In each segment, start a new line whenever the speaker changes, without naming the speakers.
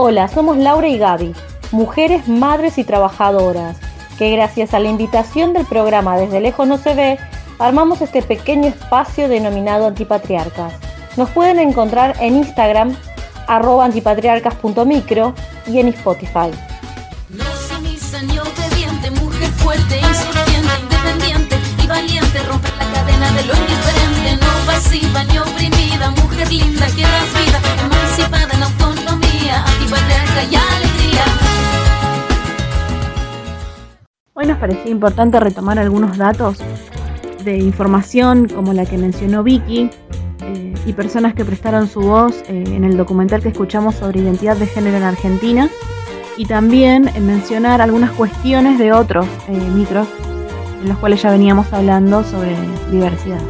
Hola, somos Laura y Gaby, mujeres, madres y trabajadoras, que gracias a la invitación del programa Desde Lejos No Se Ve, armamos este pequeño espacio denominado Antipatriarcas. Nos pueden encontrar en Instagram, arroba antipatriarcas.micro y en Spotify.
Valiente, romper la cadena de lo indiferente, no pasiva ni oprimida, mujer linda que das vida, emancipada en autonomía, antipatriarca y alegría.
Hoy nos parecía importante retomar algunos datos de información como la que mencionó Vicky eh, y personas que prestaron su voz eh, en el documental que escuchamos sobre identidad de género en Argentina y también eh, mencionar algunas cuestiones de otros micros en los cuales ya veníamos hablando sobre diversidad.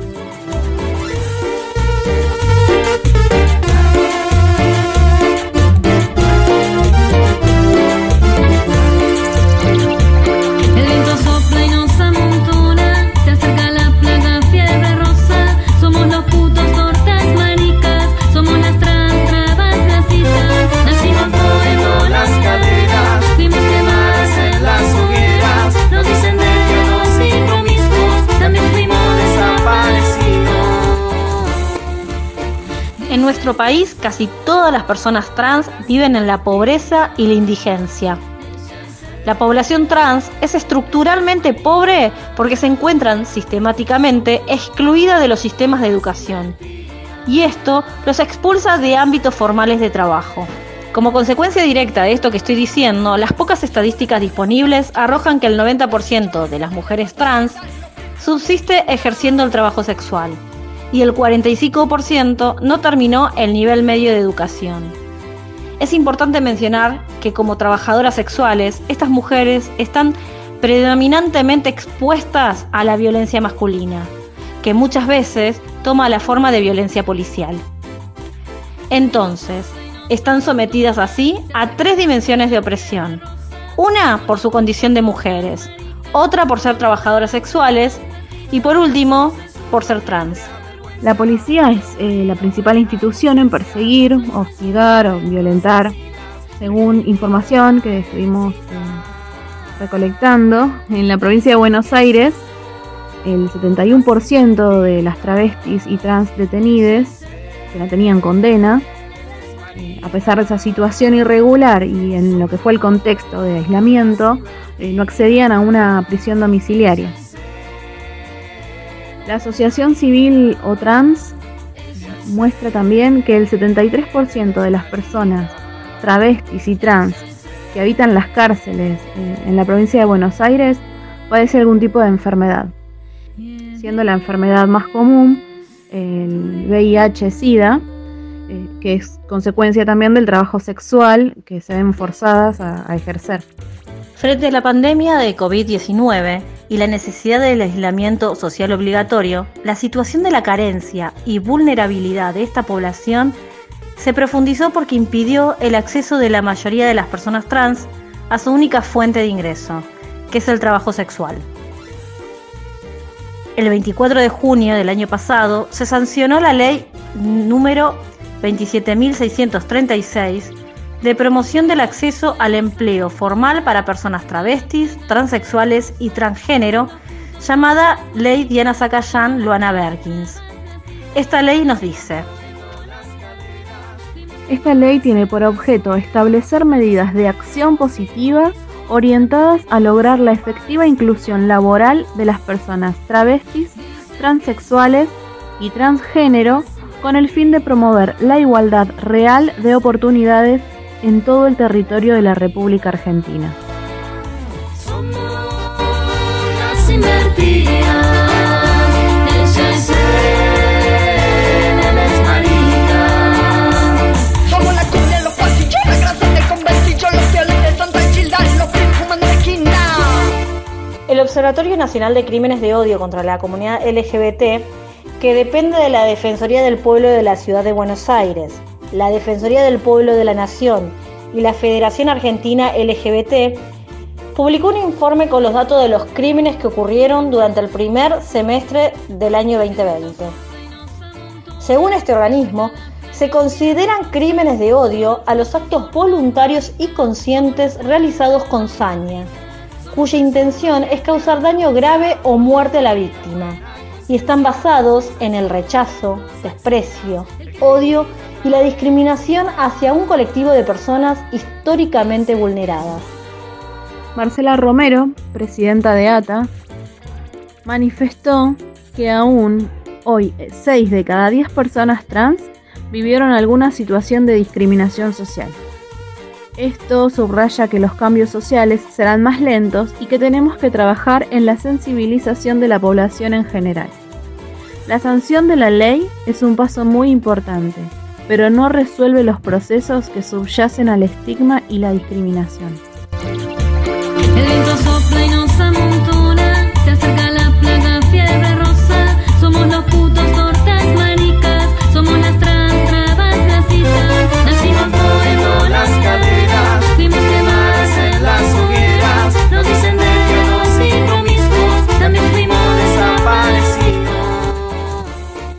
En
nuestro país, casi todas las personas trans viven en la pobreza y la indigencia. La población trans es estructuralmente pobre porque se encuentran sistemáticamente excluida de los sistemas de educación. Y esto los expulsa de ámbitos formales de trabajo. Como consecuencia directa de esto que estoy diciendo, las pocas estadísticas disponibles arrojan que el 90% de las mujeres trans subsiste ejerciendo el trabajo sexual y el 45% no terminó el nivel medio de educación. Es importante mencionar que como trabajadoras sexuales, estas mujeres están predominantemente expuestas a la violencia masculina, que muchas veces toma la forma de violencia policial. Entonces, están sometidas así a tres dimensiones de opresión. Una por su condición de mujeres, otra por ser trabajadoras sexuales y por último, por ser trans.
La policía es eh, la principal institución en perseguir, hostigar o violentar, según información que estuvimos eh, recolectando. En la provincia de Buenos Aires, el 71% de las travestis y trans detenidas que no tenían condena, eh, a pesar de esa situación irregular y en lo que fue el contexto de aislamiento, no accedían a una prisión domiciliaria. La Asociación Civil o Trans muestra también que el 73% de las personas travestis y trans que habitan las cárceles eh, en la provincia de Buenos Aires padece algún tipo de enfermedad, siendo la enfermedad más común el VIH-Sida, eh, que es consecuencia también del trabajo sexual que se ven forzadas a ejercer.
Frente a la pandemia de COVID-19 y la necesidad del aislamiento social obligatorio, la situación de la carencia y vulnerabilidad de esta población se profundizó porque impidió el acceso de la mayoría de las personas trans a su única fuente de ingreso, que es el trabajo sexual. El 24 de junio del año pasado se sancionó la ley número 27.636 de promoción del acceso al empleo formal para personas travestis, transexuales y transgénero, llamada Ley Diana Zacayán Luana Berkins. Esta ley nos dice,
Esta ley tiene por objeto establecer medidas de acción positiva orientadas a lograr la efectiva inclusión laboral de las personas travestis, transexuales y transgénero con el fin de promover la igualdad real de oportunidades en todo el territorio de la República Argentina.
El Observatorio Nacional de Crímenes de Odio contra la Comunidad LGBT, que depende de la Defensoría del Pueblo de la Ciudad de Buenos Aires, la Defensoría del Pueblo de la Nación y la Federación Argentina LGBT, publicó un informe con los datos de los crímenes que ocurrieron durante el primer semestre del año 2020. Según este organismo, se consideran crímenes de odio a los actos voluntarios y conscientes realizados con saña, cuya intención es causar daño grave o muerte a la víctima, y están basados en el rechazo, desprecio, odio y la discriminación hacia un colectivo de personas históricamente vulneradas.
Marcela Romero, presidenta de ATA, manifestó que aún hoy 6 de cada 10 personas trans vivieron alguna situación de discriminación social. Esto subraya que los cambios sociales serán más lentos y que tenemos que trabajar en la sensibilización de la población en general. La sanción de la ley es un paso muy importante, pero no resuelve los procesos que subyacen al estigma y la discriminación.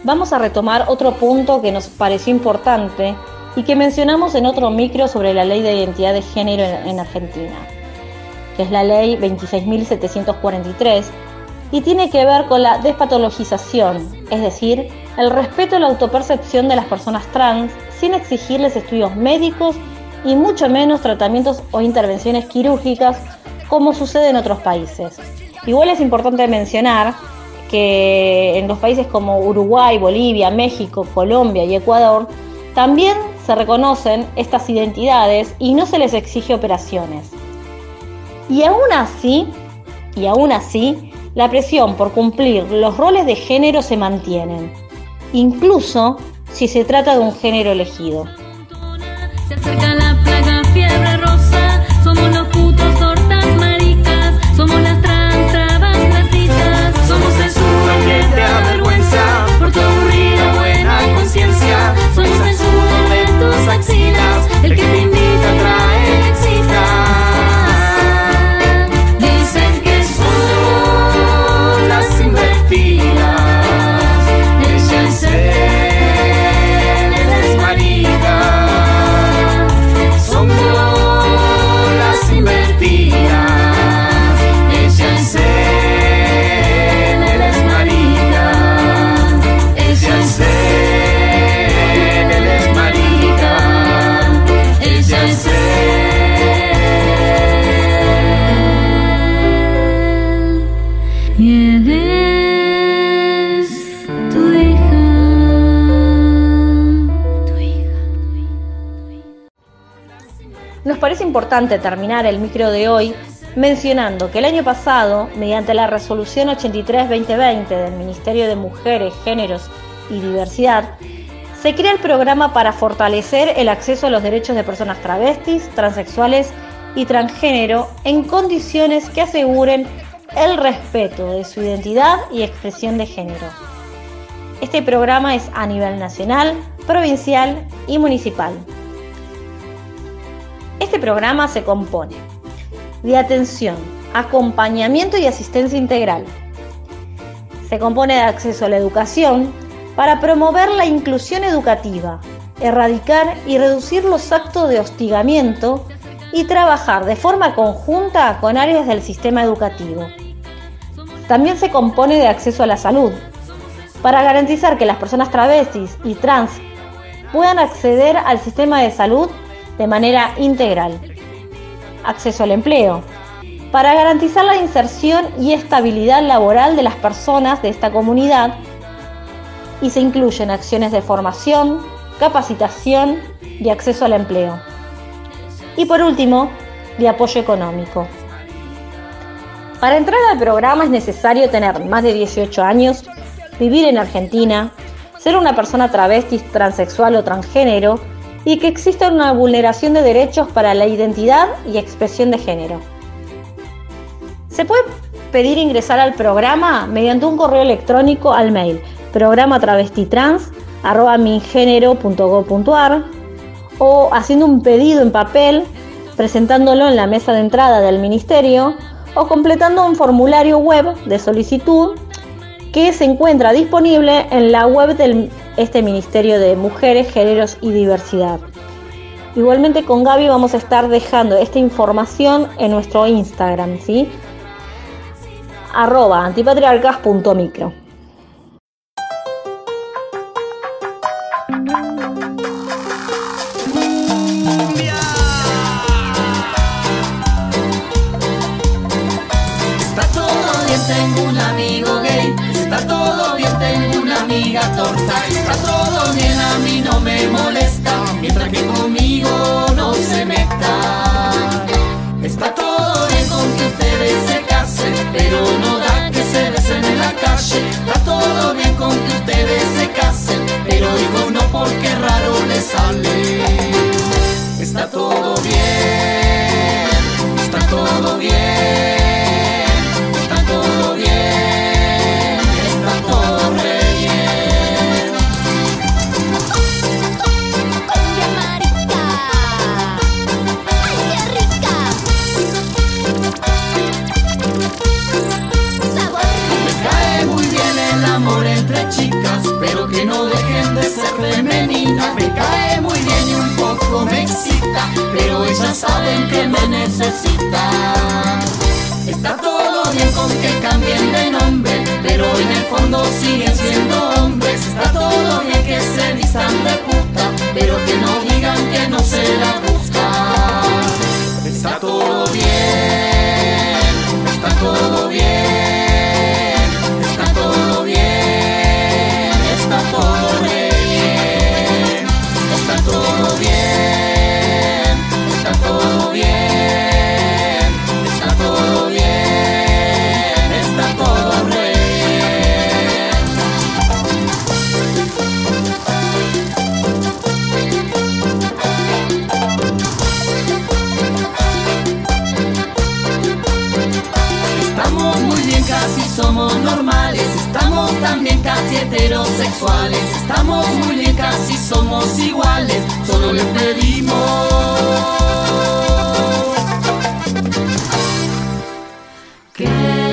Vamos a retomar otro punto que nos pareció importante y que mencionamos en otro micro sobre la ley de identidad de género en, en Argentina, que es la ley 26.743 y tiene que ver con la despatologización, es decir, el respeto a la autopercepción de las personas trans sin exigirles estudios médicos y mucho menos tratamientos o intervenciones quirúrgicas como sucede en otros países. Igual es importante mencionar que en los países como Uruguay, Bolivia, México, Colombia y Ecuador también se reconocen estas identidades y no se les exige operaciones. Y aún así, y aún así, la presión por cumplir los roles de género se mantienen, incluso si se trata de un género elegido. Importante terminar el micro de hoy mencionando que el año pasado, mediante la resolución 83-2020 del Ministerio de Mujeres, Géneros y Diversidad, se crea el programa para fortalecer el acceso a los derechos de personas travestis, transexuales y transgénero en condiciones que aseguren el respeto de su identidad y expresión de género. Este programa es a nivel nacional, provincial y municipal. Este programa se compone de atención, acompañamiento y asistencia integral. Se compone de acceso a la educación para promover la inclusión educativa, erradicar y reducir los actos de hostigamiento y trabajar de forma conjunta con áreas del sistema educativo. También se compone de acceso a la salud, para garantizar que las personas travestis y trans puedan acceder al sistema de salud de manera integral. Acceso al empleo, para garantizar la inserción y estabilidad laboral de las personas de esta comunidad y se incluyen acciones de formación, capacitación y acceso al empleo. Y por último, de apoyo económico. Para entrar al programa es necesario tener más de 18 años, vivir en Argentina, ser una persona travesti, transexual o transgénero y que exista una vulneración de derechos para la identidad y expresión de género. Se puede pedir ingresar al programa mediante un correo electrónico al mail programa travestitrans.mingénero.gov.ar o haciendo un pedido en papel, presentándolo en la mesa de entrada del ministerio o completando un formulario web de solicitud que se encuentra disponible en la web del este Ministerio de Mujeres, Géneros y Diversidad. Igualmente con Gaby vamos a estar dejando esta información en nuestro Instagram, ¿sí? arroba antipatriarcas.micro.
conmigo no se meta. Está todo bien con que ustedes se casen, pero no da que se besen en la calle. Está todo bien con que ustedes se casen, pero digo no porque raro les sale. Está todo bien, que me necesitan. Está todo bien con que cambien de nombre, pero en el fondo siguen siendo hombres. Está todo bien que se distan de puta, pero que no digan que no se la casi somos normales, estamos también casi heterosexuales, estamos muy bien casi somos iguales, solo les pedimos que